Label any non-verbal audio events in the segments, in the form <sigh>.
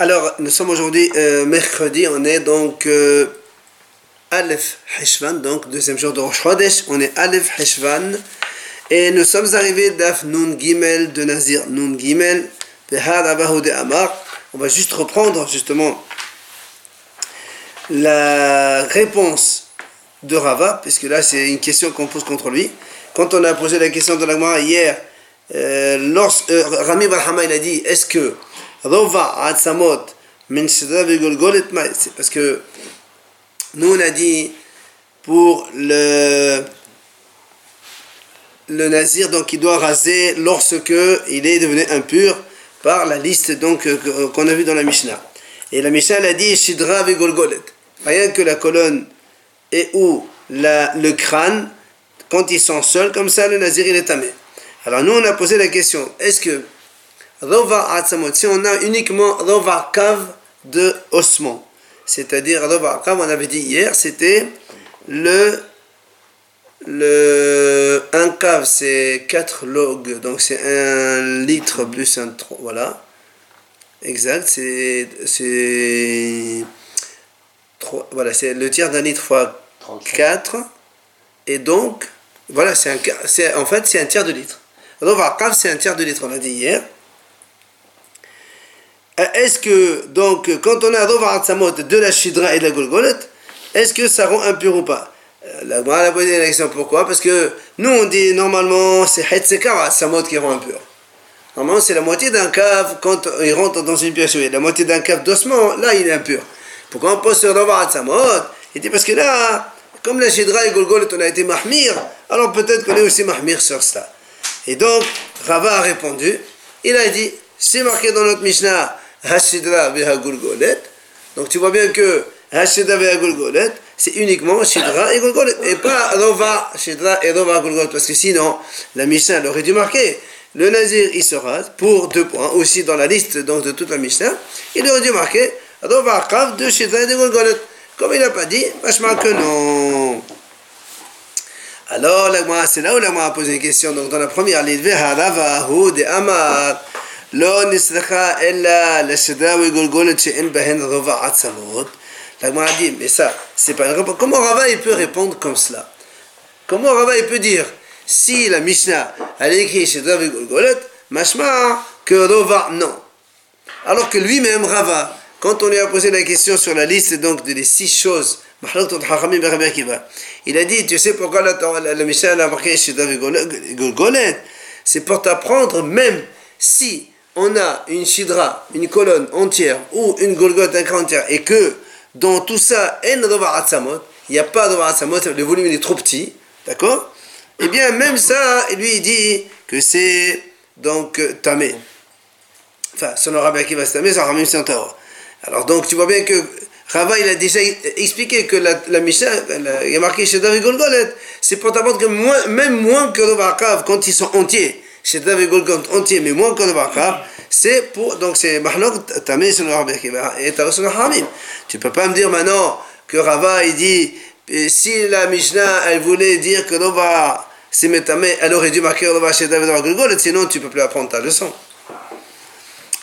Alors, nous sommes aujourd'hui euh, mercredi, on est donc euh, Aleph Heshvan, donc deuxième jour de Rosh Chodesh, on est Aleph Heshvan, et nous sommes arrivés d'Af Nun Gimel de Nazir Nun Gimel, de Amar. On va juste reprendre justement la réponse de Rava, puisque là c'est une question qu'on pose contre lui. Quand on a posé la question de la hier, euh, lorsque, Rami Barhama il a dit est-ce que c'est parce que nous on a dit pour le le nazir donc il doit raser lorsque il est devenu impur par la liste donc euh, qu'on a vu dans la Mishnah. Et la Mishnah a dit shidra golgolet. Rien que la colonne et ou le crâne quand ils sont seuls comme ça le nazir il est tamé. Alors nous on a posé la question est-ce que si on a uniquement Rova Kav de ossement, c'est-à-dire Rova Kav, on avait dit hier, c'était le, le. Un cave, c'est 4 logs, donc c'est un litre plus un. Voilà. Exact, c'est. c'est voilà, c'est le tiers d'un litre fois 4. Et donc, voilà, c'est un, en fait, c'est un tiers de litre. Rova Kav, c'est un tiers de litre, on a dit hier. Euh, est-ce que, donc, quand on a Dovar Samot de la Shidra et de la Golgolet, est-ce que ça rend impur ou pas? Euh, La Gemara a posé la question pourquoi? Parce que nous on dit normalement c'est Hetsekar Samot qui rend impur. Normalement c'est la moitié d'un cave quand il rentre dans une pièce La moitié d'un cave d'ossement, là il est impur. Pourquoi on pose sur Dovar Samot Il dit parce que là, comme la Shidra et Golgolet on a été Mahmir, alors peut-être qu'on est aussi Mahmir sur cela. Et donc Rava a répondu, il a dit, c'est marqué dans notre Mishnah, Hashidra Gulgolet. Donc tu vois bien que Hashidra Gulgolet, c'est uniquement Shidra et Gulgolet, et pas Rova, Shidra et Rova Gulgolet, parce que sinon, la Mishnah aurait dû marquer. Le Nazir, il se pour deux points, aussi dans la liste donc, de toute la Mishnah, il aurait dû marquer Rova Kav de Shidra et de Gulgolet. Comme il n'a pas dit, vachement que non. Alors, c'est là où la a posé une question. Donc, dans la première ligne, Veharavahu de Amar. לא נסלחה אלא לשדרה וגולגולת שאין בהן רובע עצמות. La Gemara dit, mais ça, c'est pas une réponse. Comment Rava il peut répondre comme cela Comment Rava il peut dire, si la Mishnah, elle écrit chez David Golgolet, machma, que Rova, non. Alors que lui-même, Rava, quand on lui a posé la question sur la liste donc de les six choses, il a dit, tu sais pourquoi la, la, la Mishnah a marqué chez David Golgolet C'est pour t'apprendre, même si on a une shidra, une colonne entière, ou une golgote, un entière, et que dans tout ça, il n'y a pas de le volume est trop petit, d'accord? Eh bien, même ça, lui, il dit que c'est donc tamé. Enfin, son rabbi qui va se tamer, ça ramène Alors, donc, tu vois bien que Rava, il a déjà expliqué que la, la Mishnah, il y a marqué chez David Golgolet, c'est pour t'apprendre que même moins que le quand ils sont entiers, chez David Golgolet entier, mais moins que le c'est pour. Donc c'est Mahlok Tamé sur le et le Hamim. Tu peux pas me dire maintenant que Rava il dit si la Mishnah elle voulait dire que Nova c'est Metame, elle aurait dû marquer Nova chez David Golgolet, sinon tu peux plus apprendre ta leçon.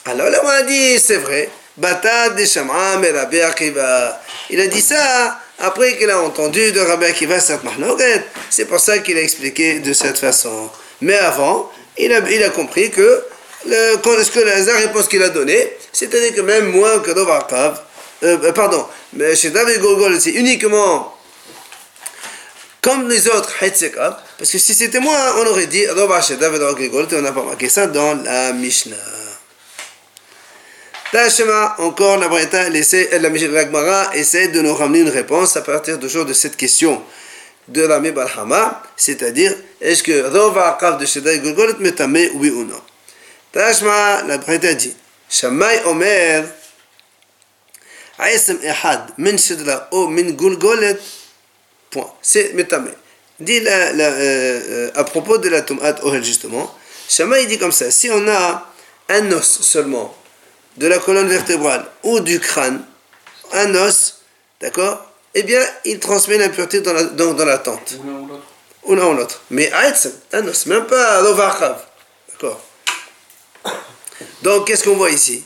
Alors là on a dit c'est vrai. Bata de Sham'a Rabbi Akiva. Il a dit ça après qu'il a entendu de Rabbi Akiva cette mahloket. C'est pour ça qu'il a expliqué de cette façon. Mais avant, il a, il a compris que le, ce que la, réponse qu'il a donnée, c'est-à-dire que même moins que Dovarkav, euh, euh, pardon, mais chez David Gogol, c'est uniquement comme les autres parce que si c'était moi, on aurait dit chez David Gogol, on n'a pas marqué ça dans la Mishnah. Tachema, encore la Breta, la Gemara essaie de nous ramener une réponse à partir toujours de cette question de la Balhama, c'est-à-dire est-ce que Rova Kav de Shedai Golgolet metame oui ou non? Tashma, la Breta dit Shammai Omer Aïsem Ehad min Shedra ou min Golgolet point. C'est metame. Dit la, la, euh, à propos de la Tumat Ohel justement, Shammai dit comme ça si on a un os seulement de la colonne vertébrale ou du crâne, un os, d'accord? Eh bien, il transmet l'impureté dans la, dans, dans la tente. Ou l'un ou l'autre. Mais Aïtsem, un os, même pas Lovachav. D'accord Donc, qu'est-ce qu'on voit ici?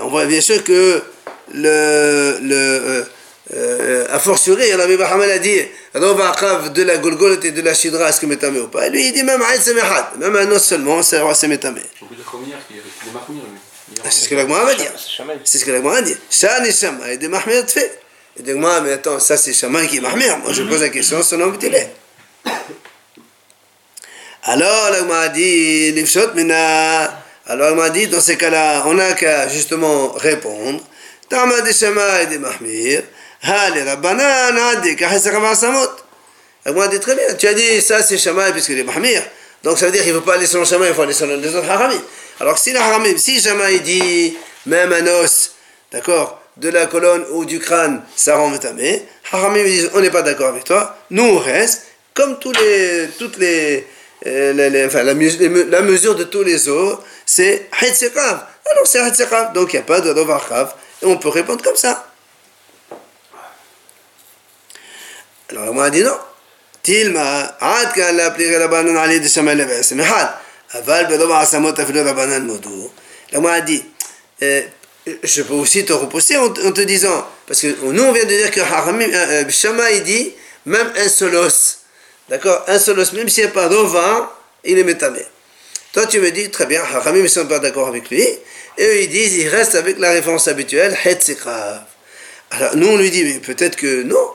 On voit bien sûr que le, le euh, euh, a fortiori, Rabbi Bahamal a dit Rova Akav de la Golgolote et de la Shidra, est-ce que métamé ou pas? Lui, il dit même Aïd Semehad, même un os seulement, c'est métamé. On peut dire comme hier qu'il est mahmir, lui. C'est ce que la Gemara va dire. C'est ce que la Gemara dit. Shah et Shama, et des mahmir de fait. Et dit mais attends, ça c'est Shama qui est mahmir. Moi je pose la question, son nom est Alors la Gemara dit Mina. Alors la Gemara dit dans ces cas-là, on n'a qu'à justement répondre. Tama de Shama et des mahmir. Allez, la banane, dit Moi, dit très bien. Tu as dit ça, c'est Shamaï, puisque est Mahmir. Donc ça veut dire qu'il ne faut pas aller selon Shamaï, il faut aller selon les autres Haramim. Alors si le Haramim, si Shamaï dit même un os, d'accord, de la colonne ou du crâne, ça rend métamé, Haramim disent on n'est pas d'accord avec toi, nous on reste, comme tous les, toutes les, euh, enfin, la, la, mesure de tous les os, c'est Hatzekav. Alors c'est Hatzekav, donc il n'y a pas de Dovarkav, et on peut répondre comme ça. Alors, moi, dit non. Tilma, عاد كان لا بليغ ربانان عليه دي شمال لباس محال أفال بضبع عصامات أفلو ربانان مودو لما dit euh, je peux aussi te repousser en, te disant parce que nous on vient de dire que Haramim euh, Shama il dit même un seul os d'accord un seul os même s'il n'y a pas d'ova il est métamé toi tu me dis très bien Haramim ne sont pas d'accord avec lui et eux ils disent il reste avec la référence habituelle Het alors nous on lui dit mais peut-être que non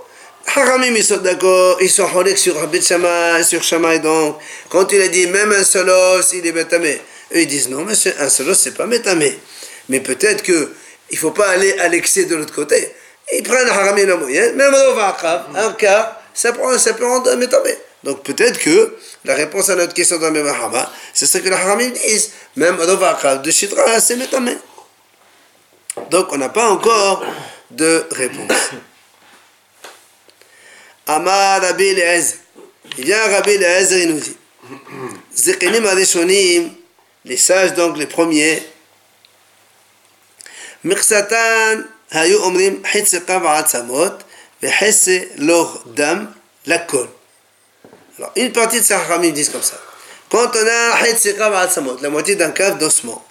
Haramim, ils sont d'accord, ils sont honnêtes sur Rabbi Shama, sur Shama, donc, quand il a dit même un seul os, il est métamé. Eux, ils disent non, mais un seul os, c'est pas métamé. Mais peut-être que il faut pas aller à l'excès de l'autre côté. Ils prennent Haramim la moyenne, même un cas, ça, prend, ça peut rendre métamé. Donc peut-être que la réponse à notre question dans le Mahama, c'est ce que les Haramim disent. Même de Shidra, c'est métamé. Donc on n'a pas encore de réponse. <coughs> Amar Rabbi Eliezer. Il vient Rabbi Eliezer, il nous dit les sages donc les premiers, Mirsatan היו אומרים חצי קו עצמות וחצי לוך דם לכל. Alors, une partie de ces hachamim disent comme ça. Quand on a חצי קו עצמות, la moitié d'un cave d'ossement,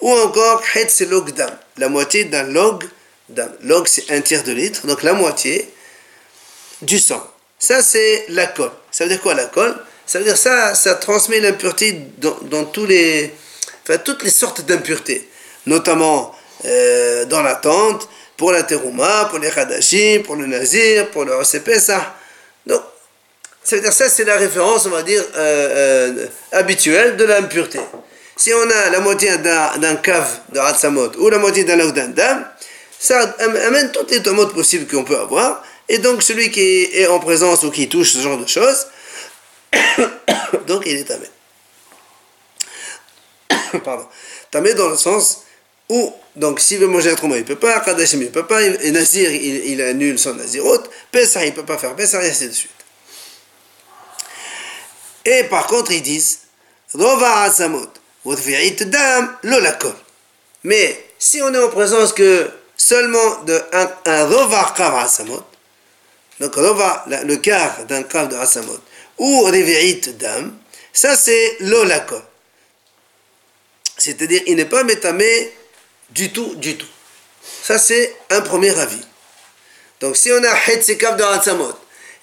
ou encore חצי log dam, la moitié d'un log dam. Log, c'est un tiers de litre, donc la moitié, du sang. Ça, c'est la colle. Ça veut dire quoi la colle Ça veut dire ça, ça transmet l'impureté dans, tous les, enfin, toutes les sortes d'impuretés, notamment euh, dans la tente, pour la terouma, pour les hadashim, pour le nazir, pour le OCP, ça. Donc, ça ça, c'est la référence, on va dire, euh, euh, habituelle de l'impureté. Si on a la moitié d'un cave de Hatsamot ou la moitié d'un dam, ça amène toutes les tomates possibles qu'on peut avoir. Et donc celui qui est en présence ou qui touche ce genre de choses, <coughs> donc il est tamé. <coughs> Pardon. Tamé dans le sens où, donc s'il veut manger autrement, il ne peut pas, Kadashim il ne peut pas, et Nazir il, il annule son Nazirot, Pessah il ne peut pas faire Pessah, et ainsi de suite. Et par contre ils disent, Rova Asamot. Mais si on est en présence que seulement d'un un Rovar Kav Asamot, donc le quart d'un quart de Hasamot, ou Revi'it Dam, ça c'est l'olakol. C'est-à-dire, il n'est pas métamé du tout, du tout. Ça c'est un premier avis. Donc si on a Hetsekaf de Hasamot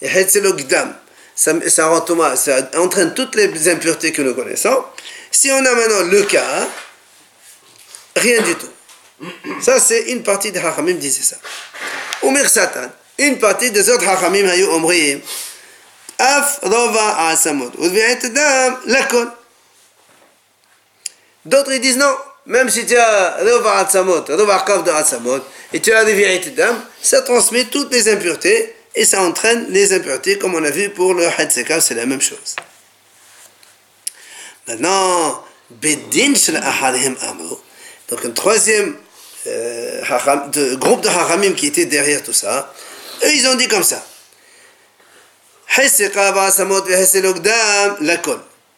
et Hetselogdam, ça, ça, ça entraîne toutes les impuretés que nous connaissons. Si on a maintenant le quart, rien du tout. Ça c'est une partie des Hachamim disait ça. Ou Satan une partie des autres hachamim hayu omrim af rova asamot udvi'et dam lakol d'autres ils disent non même si tu as rova asamot rova de asamot et tu as udvi'et dam ça transmet toutes les impuretés et ça entraîne les impuretés comme on a vu pour le hadsekav c'est la même chose. Maintenant bedin shel ahadihim amru donc un troisième euh, de, groupe de hachamim qui était derrière tout ça eux, ils ont dit comme ça.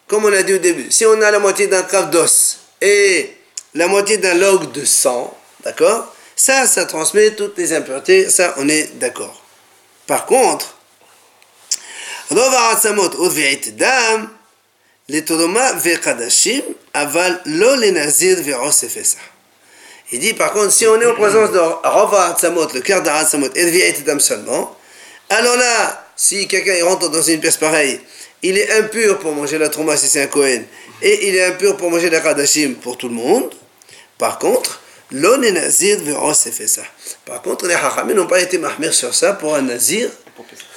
Comme on a dit au début, si on a la moitié d'un cave d'os et la moitié d'un log de sang, d'accord? Ça, ça transmet toutes les impuretés, ça, on est d'accord. Par contre, les Il dit par contre, si on est en présence de Rava Hatzamot, le cœur d'Hatzamot, et de Dam seulement, alors là, si quelqu'un rentre dans une pièce pareille, il est impur pour manger la Trouma si c'est un Kohen, et il est impur pour manger la Kadashim pour tout le monde. Par contre, l'on est nazir fait ça. Par contre, les Hachamim n'ont pas été mahmir sur ça pour un nazir,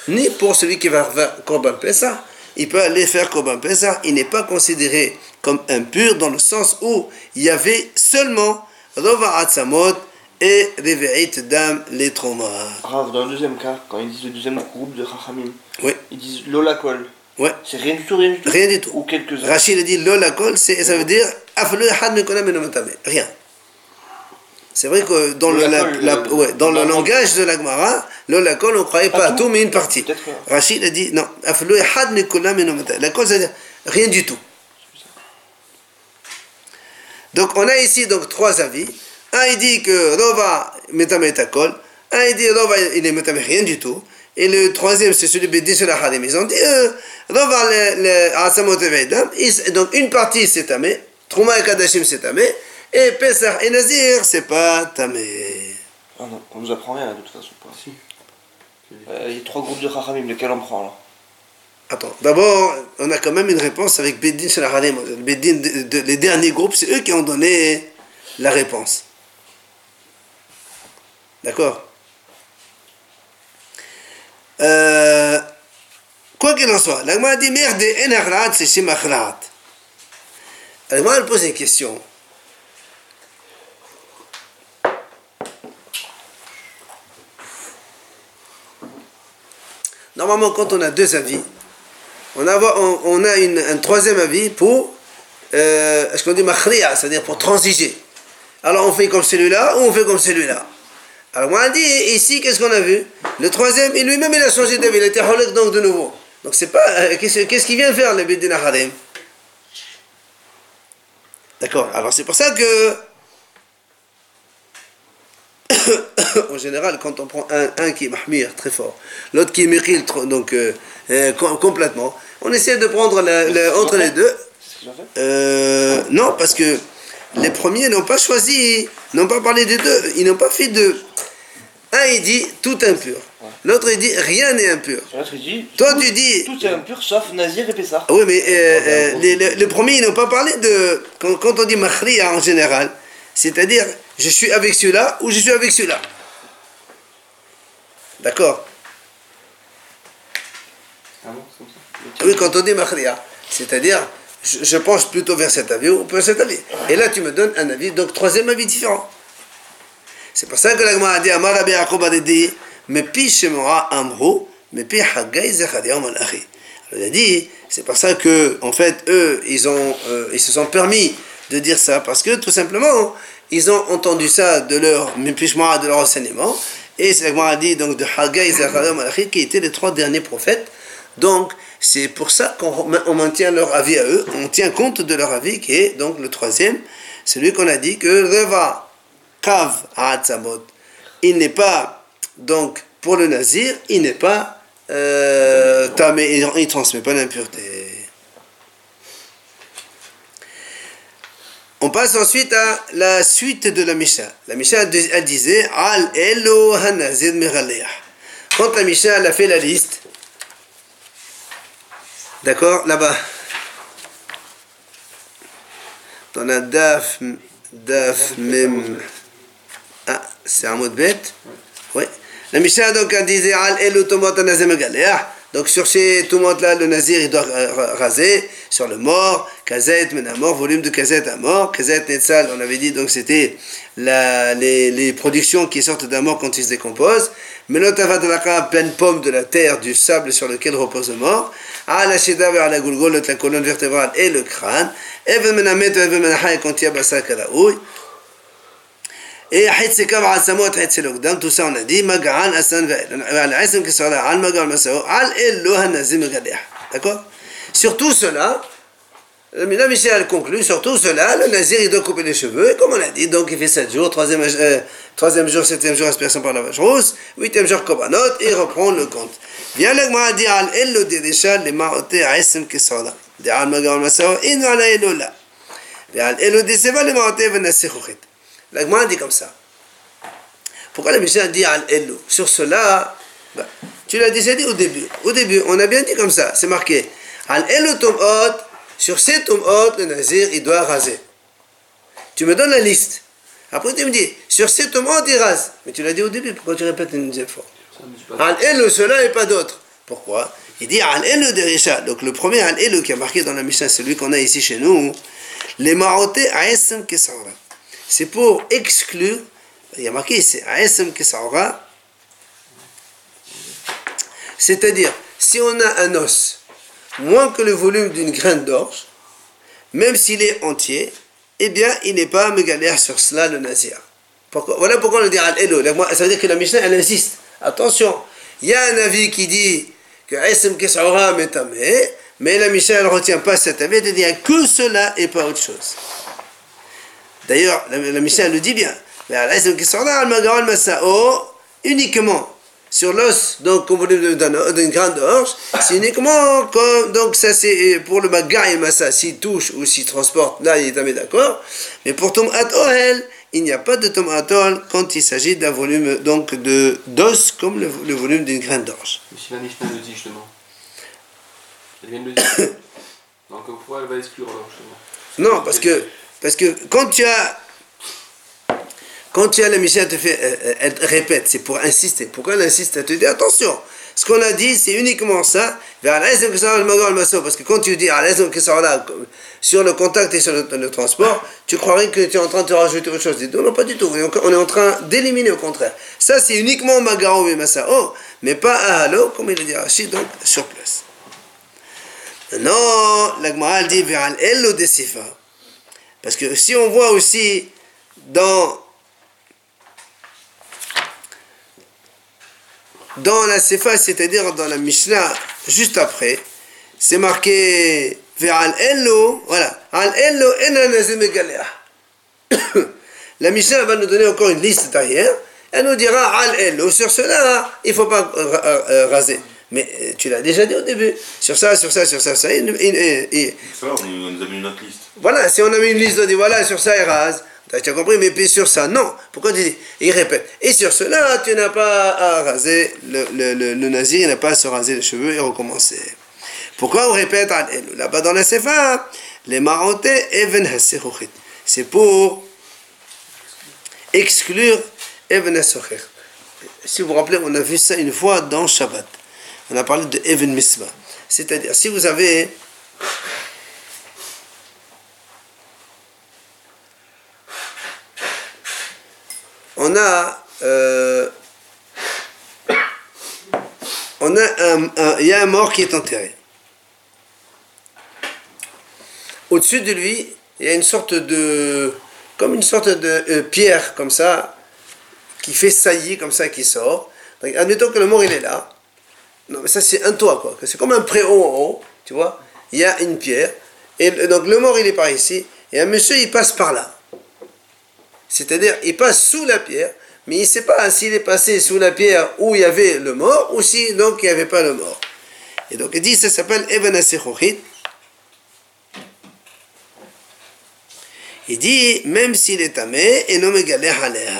ni pour celui qui va faire Korban Pesach. Il peut aller faire Korban Pesach, il n'est pas considéré comme impur dans le sens où il y avait seulement Rova Atzamot et Reve'it Dam les traumas. Rav, dans le deuxième cas, quand ils disent le deuxième groupe de Chachamim, Oui. ils disent Lolakol. Ouais. C'est rien du tout, rien du tout. Rien du tout. Ou quelques-uns. Rachid a dit Lolakol, c'est- ça veut dire. Rien. C'est vrai que dans le, la- Lolakol, la- ouais, dans le langage de la Gemara, Lolakol, on ne croyait pas à tout mais une partie. Rachid a dit non. La cause, c'est-à-dire rien du tout. Donc on a ici donc trois avis. Un il dit que Rova metametakol, un il dit Rova il est rien du tout. Et le troisième c'est celui de sur la Harim. Ils ont dit euh, Rova le le Asamot Veidam. Ils- Donc une partie c'est tamé, Trouma et Kadashim c'est tamé, et Pesach et Nazir c'est pas tamé. Ah non, on nous apprend rien de toute façon. pas. Si. Euh, Il y a trois groupes de Chachamim, lesquels on prend là Attends, d'abord, on a quand même une réponse avec Beddin sur la de- de- les derniers groupes, c'est eux qui ont donné la réponse. D'accord? Euh, Quoi qu'il en soit, l'Agma dit merde, en c'est shim akhla'at. L'Agma, elle pose une question. Normalement, quand on a deux avis, on a, a une- un troisième avis pour, euh, ce qu'on dit c'est-à-dire pour transiger. Alors on fait comme celui-là ou on fait comme celui-là? Alors on dit ici, qu'est-ce qu'on a vu? Le troisième, et lui-même, il a changé d'avis, il a été donc de nouveau. Donc c'est pas, euh, qu'est-ce qu'est-ce qu'il vient faire le Bidin Harim D'accord, alors c'est pour ça que, <coughs> en général, quand on prend un, un qui est mahmir, très fort, l'autre qui est mikhil, trop- donc euh, euh, com- complètement, on essaie de prendre la- la- entre les deux. Euh, non, parce que les premiers n'ont pas choisi, n'ont pas parlé des deux, ils n'ont pas fait de... Un, il dit tout impur. L'autre, il dit rien n'est impur. L'autre, il dit Toi, tout- tu dis- Tout est impur sauf Nazir et Pessah. Ah Oui, mais euh, euh, les, les- les premiers, ils n'ont pas parlé de... Quand, quand on dit makhriya en général, c'est-à-dire, je suis avec celui-là ou je suis avec celui-là. D'accord Ah bon, Ah Oui, quand on dit makhriya, c'est-à-dire, je, je penche plutôt vers cet avis ou vers cet avis. Et là, tu me donnes un avis, donc troisième avis différent. C'est pour ça que la Gemara a dit, Amar Rabbi Yaakov a dit, mais pi shemora amro, mais pi haggai zechariah malachi. Alors, Il a dit, c'est pour ça que, en fait, eux, ils, ont, euh, ils se sont permis de dire ça, parce que tout simplement, ils ont entendu ça de leur, de leur enseignement, et c'est la Gemara a dit, donc, de haggai zechariah malachi, qui étaient les trois derniers prophètes. Donc, c'est pour ça qu'on on maintient leur avis à eux, on tient compte de leur avis, qui est donc le troisième, celui qu'on a dit que Reva Kav il n'est pas, donc, pour le nazir, il n'est pas euh, tamé, il ne transmet pas l'impureté. On passe ensuite à la suite de la Misha. La Misha, elle disait Al Elo Hanazir Miraleah. Quand la Misha elle a fait la liste, d'accord, là-bas, on a Daf, Daf, Mem. Ah, c'est un mot de bête Oui. La Mishnah donc disait Al nazir megaleah. Donc sur ces tomates là, le nazir il doit ra- raser sur le mort, kazet menamor, volume de kazet à mort, kazet netzal, on avait dit donc c'était les, les productions qui sortent d'un mort quand il se décompose. Menot avadalaka, pleine pomme de la terre, du sable sur lequel repose le mort. Al ashida vers la gulgol, la colonne vertébrale et le crâne. Even menamet, even ايه حيت كما عن سموت حيت سلو قدام توسعنا ديما قعان اسان فعل على المقام Sur tout cela, le Michel conclut, sur tout cela, le nazir il doit couper les cheveux, et comme on l'a dit, donc il fait 7 jours, 3e, euh, jour, 7 jour, aspiration par la vache rousse, 8 jour, kobanot, et il reprend le compte. Bien dit, al al la. Gemara dit comme ça. Pourquoi la Mishnah dit al elo Sur cela, bah, tu l'as déjà dit au début. Au début, on a bien dit comme ça. C'est marqué al elo tomot. Sur ces tomot, le nazir, il doit raser. Tu me donnes la liste. Après, tu me dis, sur ces tomot, il rase. Mais tu l'as dit au début, pourquoi tu répètes une deuxième fois? Ça, mais c'est pas- Al elo, cela et pas d'autre. Pourquoi? Il dit Al elo de. Donc le premier Al elo qui est marqué dans la Mishnah, celui qu'on a ici chez nous, les marotés Aesem Kesaura. C'est pour exclure, il y a marqué ici c'est-à-dire si on a un os moins que le volume d'une graine d'orge, même s'il est entier, eh bien il n'est pas mégalère sur cela le nazir. Voilà pourquoi on le dit al elo. Ça veut dire que la Mishnah elle insiste. Attention, il y a un avis qui dit que Kesaura metamé, mais la Mishnah ne retient pas cet avis, elle dit que cela et pas autre chose. D'ailleurs, la, la Mishnah le dit bien. Mais uniquement sur l'os, donc comme dites, d'un- d'une grande d'orge, c'est uniquement comme, donc ça c'est pour le maga et massa, s'il touche ou s'il transporte, là il est jamais d'accord. Mais pour Tom il n'y a pas de Tom Atol quand il s'agit d'un volume donc de d'os comme le, le volume d'une graine d'orge. Mais si la Mishnah le dit justement. Elle vient de le dire. <coughs> Donc pourquoi elle va exclure alors justement Non, parce que, parce que quand tu as. Quand tu as la Mishnah, elle te fait, elle, elle te répète, c'est pour insister. Pourquoi elle insiste? Elle te dit attention, ce qu'on a dit, c'est uniquement ça. Parce que quand tu dis sur le contact et sur le, transport, tu croirais que tu es en train de te rajouter autre chose. Non, non, pas du tout. On est- en train d'éliminer au contraire. Ça, c'est uniquement Magaro et Masao, mais pas à Halo, comme il le dit Rachid, donc sur place. Non, la Gemara elle dit vers l'Ello de Sifa. Parce que si on voit aussi dans dans la Sefa, c'est-à-dire dans la Mishnah, juste après, c'est marqué vers Al-Ello, voilà, Al-Ello. <coughs> La Mishnah va nous donner encore une liste derrière, elle nous dira Al-Ello, sur cela, il ne faut pas euh, euh, euh, raser. Mais euh, tu l'as déjà dit au début, sur ça, sur ça, sur ça, ça, il- il- Ça, on nous a mis une autre liste. voilà, si on a mis une liste, on dit voilà, sur ça, il rase. Tu as compris, mais puis sur ça, non. Pourquoi tu dis Il répète. Et sur cela, tu n'as pas à raser, le, le, le, le nazir il n'a pas à se raser les cheveux et recommencer. Pourquoi on répète elu Là-bas dans la Sefa, les marotés even. C'est pour exclure even. Si vous vous rappelez, on a vu ça une fois dans Shabbat. On a parlé de even misma. C'est-à-dire, si vous avez on a euh, on a un, y a un mort qui est enterré. Au-dessus de lui, il y a une sorte de comme une sorte de euh, pierre comme ça qui fait saillie comme ça qui sort. Admettons que le mort il est là. Non, mais ça c'est un toit quoi. C'est comme un préau en haut, tu vois. Il y a une pierre et donc le mort il est par ici et un monsieur il passe par là. C'est-à-dire, il passe sous la pierre, mais il ne sait pas s'il est passé sous la pierre où il y avait le mort ou si donc il n'y avait pas le mort. Et donc il dit, ça s'appelle Eben. Il dit, même s'il est tamé, et non mégalé haléa.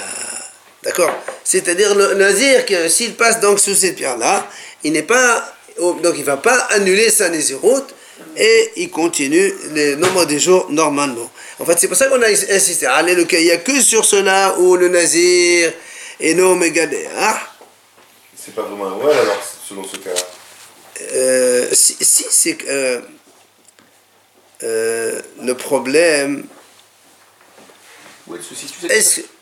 D'accord? C'est-à-dire, le nazir, s'il passe donc sous cette pierre-là, il n'est pas, donc il ne va pas annuler sa nésiroute et il continue le nombre de jours normalement. En fait, c'est pour ça qu'on a insisté. Allez, le cas, il n'y a que sur cela où le nazir est non mégalé. Ah, C'est pas vraiment un ouais alors, selon ce cas-là. euh, si, si, c'est que euh, euh, le problème, Où se situe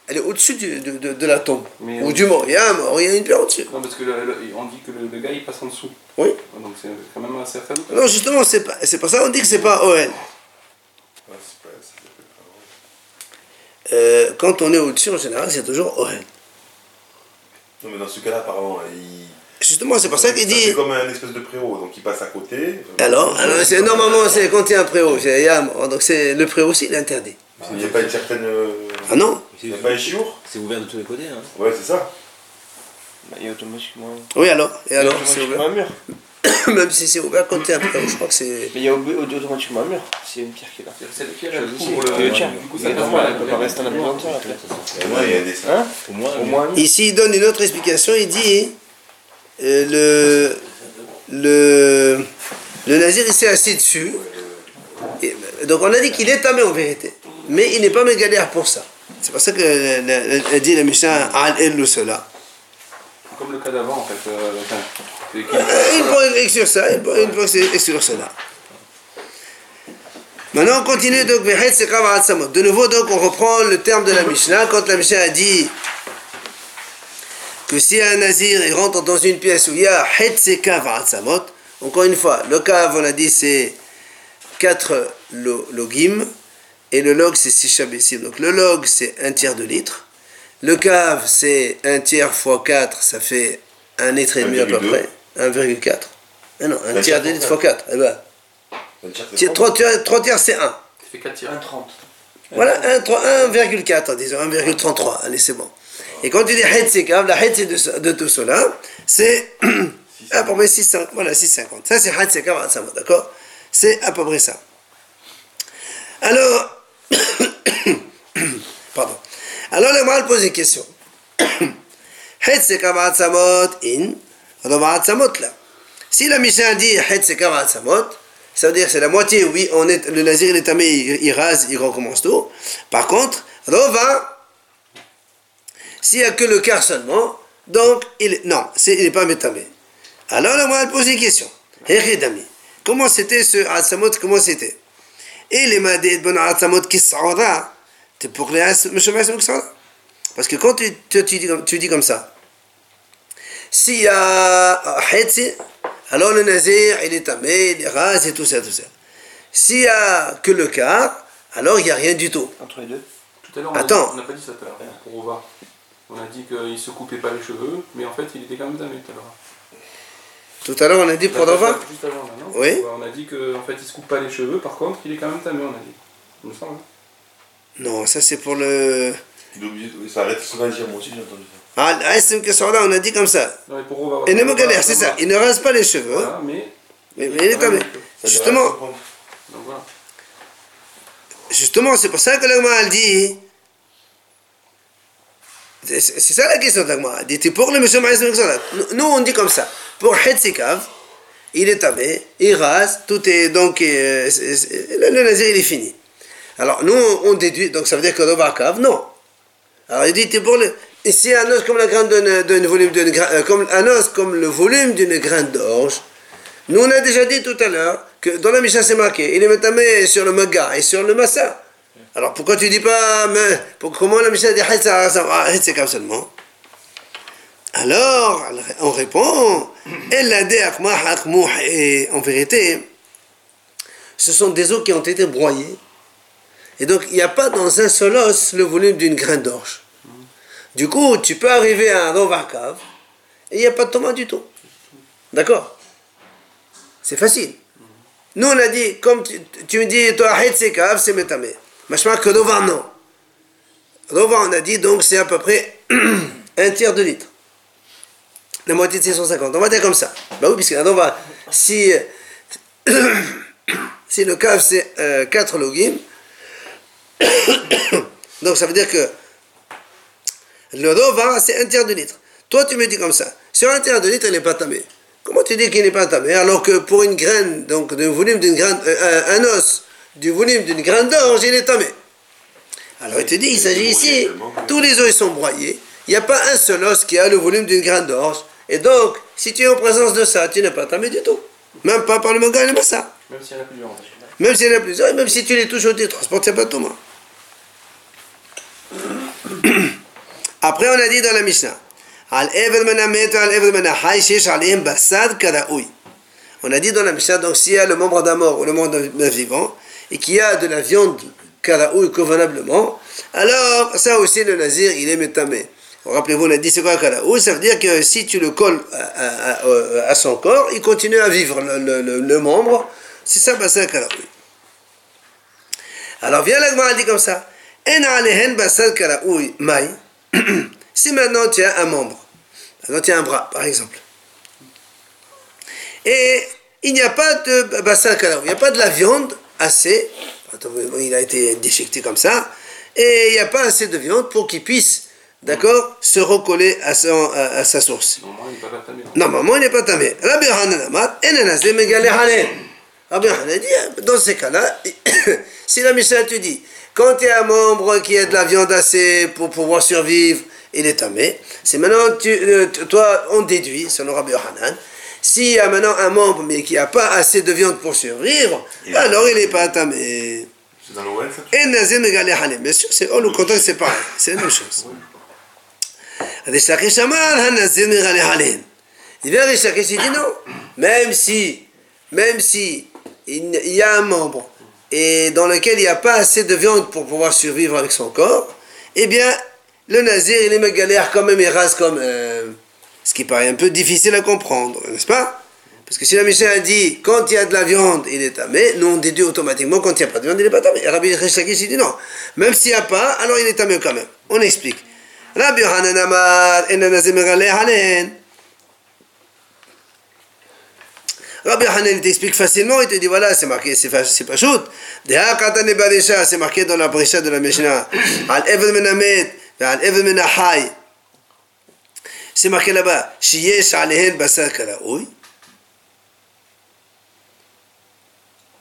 qu'elle est au-dessus de, de- de la tombe Mais ou on- du mort Il y a un mort, il y a une pierre au-dessus. Non, parce que le- le- on dit que le, le gars il passe en dessous. Oui. Donc c'est quand même un certain doute. Non, justement, c'est pas, c'est pour ça qu'on dit que c'est pas OL. Pas, pas- Euh, quand on est au-dessus, en général, c'est toujours OL. Non, mais dans ce cas-là, apparemment, il. Justement, c'est pour ça qu'il dit. C'est comme un espèce de préau, donc il passe à côté. Alors, alors c'est, normalement, c'est quand il y a un préau, c'est- il y a un mort. donc c'est, le préau aussi, il est interdit. Il n'y a pas une certaine. Ah non Il n'y a pas un chiour C'est ouvert de tous les côtés. Hein. Ouais, c'est ça. Bah, il y a automatiquement, Oui, alors Et alors c'est ouvert. un mur. <coughs> Même si c'est ouvert côté après, je crois que c'est. Mais il y a au- automatiquement un mur. C'est une pierre qui est là. C'est la pierre, Je elle le tien. Du coup, C'est ça normal, elle peut pas rester en apesanteur après. Et moi, il y a des Hein Au moins, Au moins un. Ici, il donne une autre explication. Il dit euh, le, le, le nazir, il s'est assis dessus. Et, donc, on a dit qu'il est tamé en vérité. Mais il n'est pas mégalère pour ça. C'est pour ça que dit la Mishnah al el cela. Comme le cas d'avant, en fait. euh, enfin, Euh, Il peut exclure ça, il peut exclure cela. Maintenant, on continue donc. De nouveau, donc, on reprend le terme de la Mishnah. Quand la Mishnah a dit que si un nazir il rentre dans une pièce où il y a encore une fois, le kav, on a dit, c'est 4 lo- logim et le log, c'est 6 shabessim. Donc, le log, c'est un tiers de litre. Le cave, c'est un tiers fois 4, ça fait un litre et demi à peu 1,2. près. 1,4. Ah non, un tiers de litre fois 4. Eh ben, Ça veut dire que tiers- c'est trois tiers, trois tiers, c'est 1. Ça fait 4 tirs. 1,30. Voilà, un trois- 1,4, disons, 1,33. Allez, c'est bon. Et quand tu dis c'est cave, la c'est de, tout cela, c'est à peu près 6,50. Voilà, 6,50. Ça, c'est c'est cave, ça va, d'accord C'est à peu près ça. Alors, <coughs> pardon. Alors, le mal pose une question. <coughs> C'est samot in. Si la Mishnah dit c'est samot, ça veut dire c'est la moitié, oui, on est, le nazir il est tamé, il, il rase, il recommence tout. Par contre, rova, s'il n'y a que le quart seulement, donc, il, non, c'est, il n'est pas métamé. Alors, moi, elle pose une question. Comment c'était ce Atsamot, comment c'était? Et les madés de bon Atsamot qui s'aura, tu pour les monsieur Massim qui s'aura Parce que quand tu, tu, tu dis, comme- tu dis comme ça, s'il y a Hetzi, alors le nazir, il est tamé, il est rase et tout ça, tout ça. S'il n'y a que le quart, alors il n'y a rien du tout. Entre les deux. Tout à l'heure, on dit- n'a pas dit ça tout à l'heure, pour Ova. On a dit qu'il se coupait pas les cheveux, mais en fait, il était quand même damé tout à l'heure. Tout à l'heure, on a dit pour Dova Juste avant, là, non Oui. On a dit qu'en fait, il se coupe pas les cheveux, par contre, il est quand même tamé, on a dit. Il me semble. Non, ça c'est pour le. Il est obligé de... Ça arrête son agir, moi aussi j'ai entendu ça. Ah, on a dit comme ça. Non, mais pour Ova. Et ne me galère, c'est ça. Il ne rase pas les cheveux. Voilà, mais. Mais, mais il est tamé. Justement. Donc voilà. justement, c'est pour ça que l'Agma elle dit. C'est ça la question d'Agma. Elle dit pour le monsieur. Nous, on dit comme ça. Pour Hetzikav, il est tamé, il rase, tout est donc. euh, le, le nazir, il est fini. Alors, nous, on déduit, donc ça veut dire que Dovakav, non. Alors, il dit pour le. Ici, un os comme la graine volume euh, comme comme le volume d'une graine d'orge. Nous, on a déjà dit tout à l'heure que dans la Mishnah, c'est marqué, il est métamé sur le maga et sur le massa. Alors, pourquoi tu dis pas, mais, pour, comment la Mishnah dit c'est comme seulement Alors, on répond, <coughs> Elle a dit, Akmah, Akmouh, et en vérité, ce sont des os qui ont été broyés. Et donc, il n'y a pas dans un seul os le volume d'une graine d'orge. Du coup, tu peux arriver à un Rovakav et il n'y a pas de tomate du tout. D'accord? C'est facile. Nous, on a dit, comme tu, tu me dis, toi, c'est métamé. Machma que Rova, non. Rova, on a dit, donc c'est à peu près <clears throat> un tiers de litre. La moitié de 650. On va dire comme ça. Bah oui, puisque un Rova, si, <clears throat> si le cave, c'est 4 logim, <clears throat> donc ça veut dire que le Rova, c'est un tiers de litre. Toi, tu me dis comme ça. Sur un tiers de litre, il n'est pas tamé. Comment tu dis qu'il n'est pas tamé alors que pour une graine, donc du volume d'une graine, euh, un os du volume d'une graine d'orge, il est tamé Alors il te dit, il s'agit ici, tous les os ils sont broyés. Il n'y a pas un seul os qui a le volume d'une graine d'orge. Et donc, si tu es en présence de ça, tu n'es pas tamé du tout. Même pas par le manga et le massa. Même s'il y en a plusieurs. Même s'il y en a plusieurs, et même si tu les touches au transporte, il n'y a pas de Thomas. <coughs> Après, on a dit dans la Mishnah. On a dit dans la Mishnah, donc s'il y a le membre d'un mort ou le membre d'un vivant, et qu'il y a de la viande karaoui convenablement, alors ça aussi le nazir, il est métamé. Rappelez-vous, on a dit c'est quoi karaoui Ça veut dire que si tu le colles à, à son corps, il continue à vivre, le, membre. C'est ça, basad karaoui. Alors viens l'Agma dit comme ça. Karaoui mai. <clears throat> Si maintenant tu as un membre, maintenant tu as un bras par exemple, Et il n'y a pas de bassin kalaou, il n'y a pas de la viande assez, il a été déchiqueté comme ça, et il n'y a pas assez de viande pour qu'il puisse, d'accord, se recoller à, son- à- à sa source. Normalement, il n'est pas tamé. Normalement, il n'est pas tamé. Rabbi Hanan dit, dans ces cas-là, <coughs> si la Mishnah te dit, quand il y a un membre qui a de la viande assez pour pouvoir survivre, il est tamé. C'est maintenant, tu, euh, toi, on déduit, selon Rabbi Hanan, s'il y a maintenant un membre mais qui n'a pas assez de viande pour survivre, Il- alors il n'est pas tamé. C'est dans l'OL ça Enazé Megale Hanen. Bien sûr, c'est, le contexte, c'est pareil. C'est la même <laughs> chose. Amar, Hanen. Il vient Rish Lakish, il dit non. <coughs> Même si, même si il il y a un membre et dans lequel il n'y a pas assez de viande pour pouvoir survivre avec son corps, eh bien, le nazir, il est mégalère quand même, il rase comme... euh, ce qui paraît un peu difficile à comprendre, n'est-ce pas? Parce que si la Mishnah a dit, quand il y a de la viande, il est tamé, nous on déduit automatiquement, quand il n'y a pas de viande, il n'est pas tamé. Et Rabbi Rish Lakish, il dit non. Même s'il n'y a pas, alors il est tamé quand même. On explique. Rabbi Yohanan Amar, Hanen. Rabbi Hanan t'explique facilement, il te dit voilà, c'est marqué, c'est pas shoot. C'est marqué dans la brisha de la Mishnah. Al even menamet, al even menahai. C'est marqué là-bas, shiyesh alehen basar kalaoui.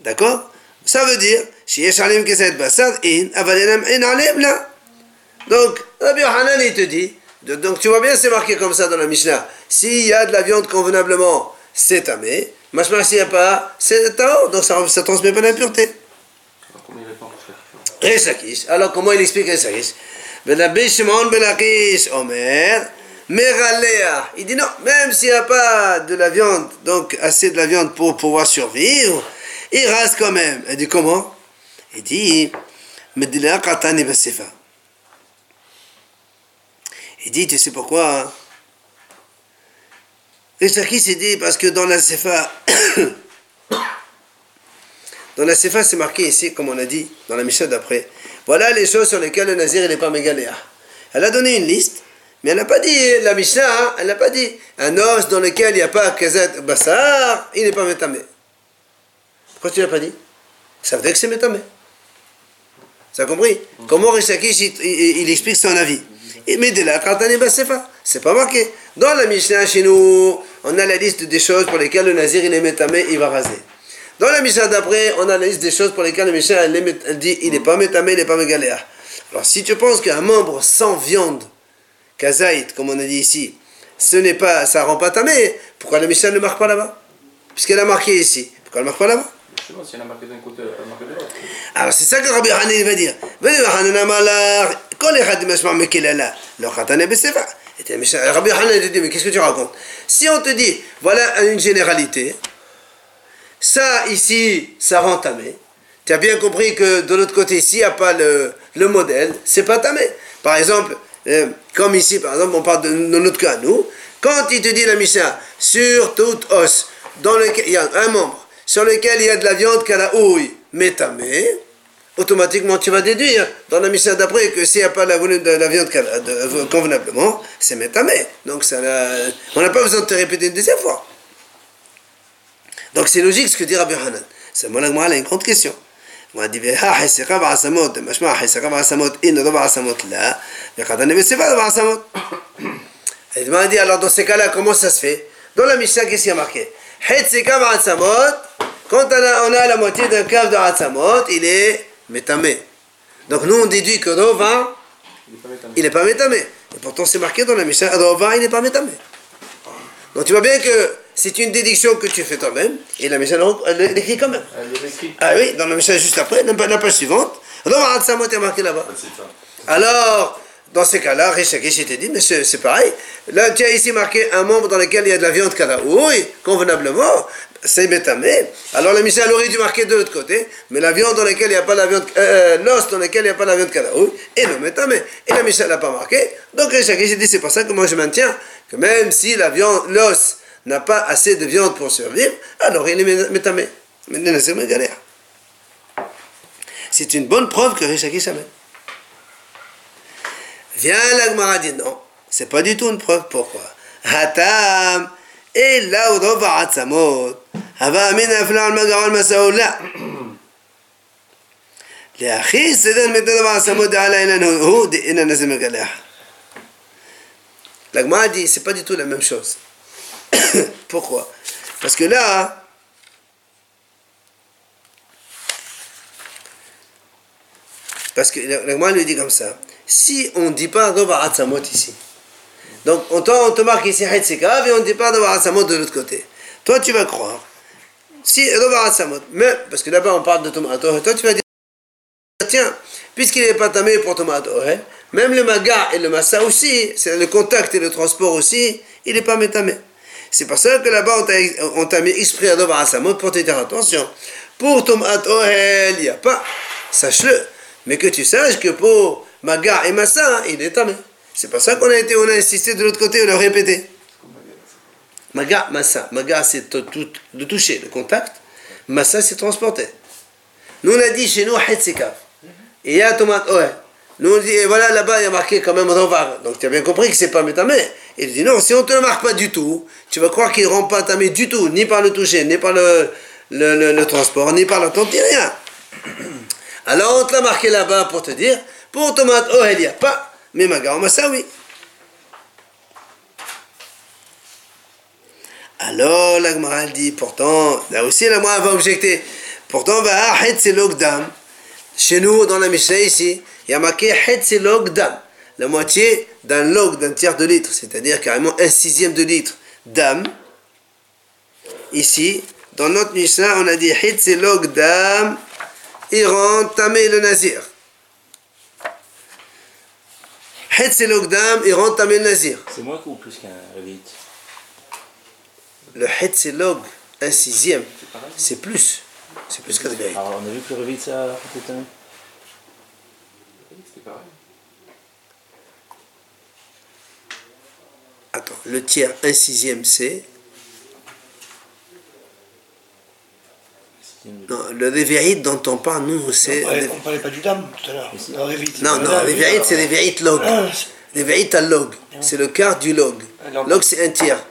D'accord? Ça veut dire, shiyesh keset in, avalenam in. Donc, Rabbi Hanan il te dit, donc tu vois bien, c'est marqué comme ça dans la Mishnah. S'il y a de la viande convenablement, c'est tamé. Machma, s'il n'y a pas, c'est tao, donc ça ne transmet pas l'impureté. Alors, comment il explique Resh Lakish Ben ben Omer, Meralea. Il dit non, même s'il n'y a pas de la viande, donc assez de la viande pour pouvoir survivre, il rase quand même. Il dit comment? Il dit. Il dit, tu sais pourquoi hein? Resh Lakish, il dit, parce que dans la Sefa, <coughs> Dans la Sefa, c'est marqué ici, comme on a dit dans la Mishnah d'après. Voilà les choses sur lesquelles le Nazir n'est pas mégaléa. Elle a donné une liste, mais elle n'a pas dit, la Mishnah, hein, elle n'a pas dit un os dans lequel il n'y a pas kazat bassar, il n'est pas métamé. Pourquoi tu l'as pas dit? Ça veut dire que c'est métamé. Ça a compris? Comment Rishakish, il, explique son avis? Mais de on est Basefa, c'est pas marqué. Dans la Mishnah chez nous, on a la liste des choses pour lesquelles le Nazir il est métamé, il va raser. Dans la Mishnah d'après, on a la liste des choses pour lesquelles le Mishnah dit il n'est pas métamé, il n'est pas mégaléa. Alors si tu penses qu'un membre sans viande, kazaït, comme on a dit ici, ce n'est pas, ça rend pas tamé, pourquoi la Mishnah ne marque pas là-bas? Puisqu'elle a marqué ici, pourquoi elle ne marque pas là-bas? Si marqué d'un côté, elle a marqué de l'autre. alors c'est ça que Rabbi Hanan va dire. Rabbi Hanan te dit, mais qu'est-ce que tu racontes? Si on te dit, voilà une généralité, ça ici, ça rend tamé. Tu as bien compris que de l'autre côté, s'il n'y a pas le, le modèle, c'est pas tamé. Par exemple, euh, comme ici, par exemple, on parle de, notre cas, nous, quand il te dit la Mishnah, sur tout os, dans lequel il y a un membre, sur lequel il y a de la viande qu'à la houille, mais tamé, automatiquement tu vas déduire dans la Mishnah d'après que s'il n'y a pas la de la viande qu'à- de- convenablement, c'est métamé. Donc ça n'a- on n'a pas besoin de te répéter une deuxième fois. Donc c'est logique ce que dit Rabbi Hanan. C'est mon une grande question. Moi, dit, ha, حسقة بعصمت مشمع حسقة بعصمت إن ضبع عصمت لا لقد أنا بسفة بعصمت Il m'a dit, alors dans ces cas-là, comment ça se fait Dans la Mishnah, qu'est-ce qu'il y a marqué Hetseka ba'atzamot, quand on a, on a la moitié d'un cave de Hatzamot, il est métamé. Donc nous, on déduit que Rova, Il n'est pas métamé. il n'est pas métamé. Et pourtant, c'est marqué dans la Mishnah, Rova, il n'est pas métamé. Donc tu vois bien que c'est une déduction que tu fais toi-même, et la Mishnah, elle l'écrit quand même. Elle est écrite. Ah oui, dans la Mishnah juste après, la la page suivante, Rova Hatzamot est marqué là-bas. Alors, dans ces cas-là, Rishakish était dit, mais c'est pareil. Là, tu as ici marqué un membre dans lequel il y a de la viande oui, convenablement, c'est métamé. Alors la Mishnah aurait dû marquer de l'autre côté, mais la viande dans laquelle il n'y a pas la viande, euh, l'os dans lequel il n'y a pas la viande oui, est le métamé. Et la Mishnah l'a pas marqué. Donc Rishakish dit, c'est pour ça que moi je maintiens que même si la viande, l'os n'a pas assez de viande pour survivre, alors il est mé- métamé. Mais c'est une galère. C'est une bonne preuve que Rishakish amène. Viens la Gemara dit non, c'est pas du tout une preuve. Pourquoi Hatam אלא הוא רוב העצמות, הווה אמינא אפילו על מגעו על מסעו לא. להכי סדר מתנדב העצמות דעלה איננו הוא דאינן הזה מגלח. La Gemara dit, c'est pas du tout la même chose. <coughs> Pourquoi? Parce que là, parce que la lui dit comme ça, si on ne dit pas Dova Atzamot ici, donc on, on te marque ici Hetzekav et on ne dit pas Dova Atzamot de l'autre côté. Toi tu vas croire, si Dova Atzamot, mais, parce que là-bas on parle de tomato, toi tu vas dire, tiens, puisqu'il n'est pas tamé pour tomato, même le maga et le massa aussi, c'est le contact et le transport aussi, il n'est pas métamé. C'est pour ça que là-bas on t'a- mis exprès à Dova Atzamot pour te dire attention, pour tomato, il n'y a pas, sache-le, mais que tu saches que pour maga et massa, il est tamé. C'est pour ça qu'on a été, on a insisté de l'autre côté, on l'a répété. Maga, massa. Maga, c'est de, toucher, le contact. Massa, c'est transporter. Nous, on a dit chez nous, Hetzekaf. Et il y a tomate oe. Nous, on dit, et voilà, là-bas, il y a marqué quand même Rovar. Donc, tu as bien compris que c'est pas métamé. Il dit, non, si on te le marque pas du tout, tu vas croire qu'il ne rend pas tamé du tout, ni par le toucher, ni par le, le, le- transport, ni par l'attente, ni rien. <clears throat> Alors, on te l'a marqué là-bas pour te dire, pour tomate oe, il n'y a pas, mais maga, massa, oui. Alors, la Gemara dit, pourtant, là aussi, la Gemara va objecter. Pourtant, va c'est l'ogdam. Chez nous, dans la Mishnah ici, il y a marqué c'est l'ogdam. La moitié d'un log, d'un tiers de litre, c'est-à-dire carrément un sixième de litre d'âme. Ici, dans notre Mishnah, on a dit c'est l'ogdam, il rend tamé le nazir. c'est l'ogdam, il rend tamé le nazir. C'est moins ou plus qu'un révite Le Hetzelog, un sixième, C'est c'est plus. C'est plus de vérité. Alors on a vu que le ça un- C'était pareil. Attends, le tiers, un sixième, c'est? Non, le révérite dont on parle, nous, c'est. On parlait, on parlait pas du dame tout à l'heure. Le. Non, non, les vérites, c'est les vérites log. Ah, vérites à log. C'est le quart du log. Alors- Log, c'est un tiers.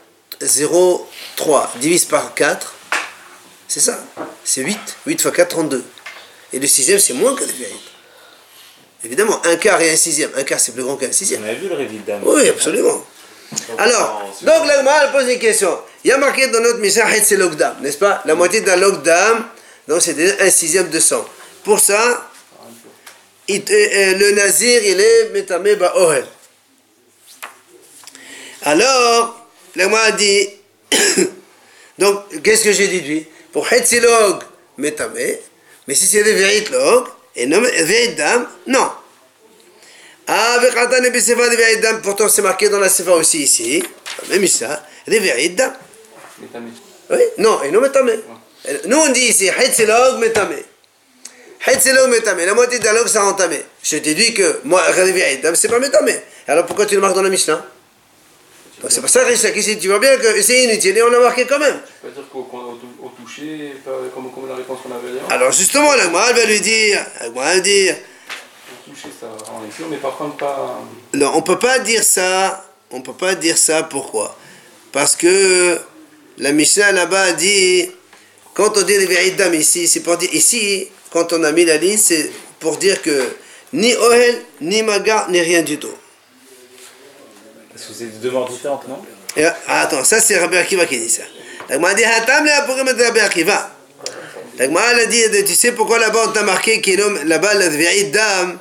0,3 divise par 4. C'est ça? C'est 8. 8 fois 4, 32. Et le sixième, c'est moins que les vérites. Évidemment, un quart et un sixième. Un quart, c'est plus grand qu'un sixième. On a vu le révite d'âme. Oui, absolument. Alors, donc la Gemara elle pose une question. Il y a marqué dans notre Mishnah, c'est l'ogdam, n'est-ce pas? La moitié d'un logdam, donc c'est un sixième de sang. Pour ça, euh, euh, le nazir, il est métamé ba'ohel. Alors, la Gemara dit, <coughs> donc qu'est-ce que j'ai déduit? Pour Hetzilog, métamé, mais si c'est des log et non dam, non. Ah, avec Khatan et Bissefa de Veridam, pourtant c'est marqué dans la Sefa aussi ici, même ça, de mis. Oui, non, et non Metame. Nous on dit ici, Hetzilog Metame. Hetzilog Metame, la moitié d'un log ça rend tamé. Je t'ai dit que moi, de c'est pas Metame. Alors pourquoi tu le marques dans la Mishnah? C'est pour ça, Richard, ici, tu vois bien que c'est inutile et on l'a marqué quand même. Je peux dire qu'au au, au toucher, pas comme, comme la réponse qu'on avait hier, Alors justement, la elle va lui dire, la Gemara va lui dire, toucher ça rend impur, mais par contre pas. Non, on peut pas dire ça. On peut pas dire ça. Pourquoi? Parce que la Mishnah là-bas dit, quand on dit les vérités d'âme ici, c'est pour dire ici, quand on a mis la liste, c'est pour dire que ni Ohel, ni Maga, ni rien du tout. Parce que c'est deux morts différentes, non? Et, ah, attends, ça c'est Rabbi Akiva qui dit ça. La dit Hatam le pour mettre Rabbi Akiva. La dit Tu sais pourquoi là-bas on t'a marqué homme- là-bas la d'âme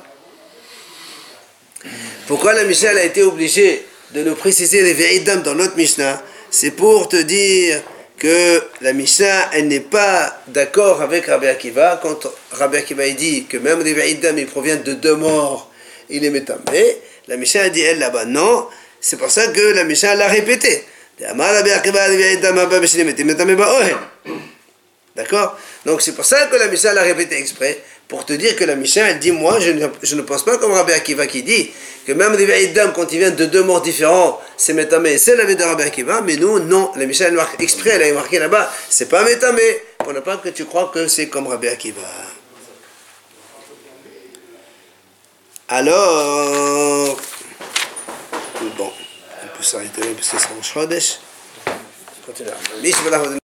Pourquoi la Mishnah a été obligée de nous préciser les vérités dans notre Mishnah? C'est pour te dire que la Mishnah elle n'est pas d'accord avec Rabbi Akiva quand Rabbi Akiva dit que même les d'âme ils proviennent de deux morts, il est métamé. La Mishnah dit elle là-bas non. C'est pour ça que la Mishnah l'a répété. D'accord? Donc c'est pour ça que la Mishnah l'a répété exprès, pour te dire que la Mishnah, elle dit, moi, je ne, pense pas comme Rabbi Akiva qui dit que même les vieilles dames, quand ils viennent de deux morts différents, c'est métamé, c'est la vie de Rabbi Akiva, mais nous, non. La Mishnah, elle marque exprès, elle a marqué là-bas, c'est pas métamé, pour ne pas que tu crois que c'est comme Rabbi Akiva. Alors, bon, on peut s'arrêter parce que c'est en. Bismillah.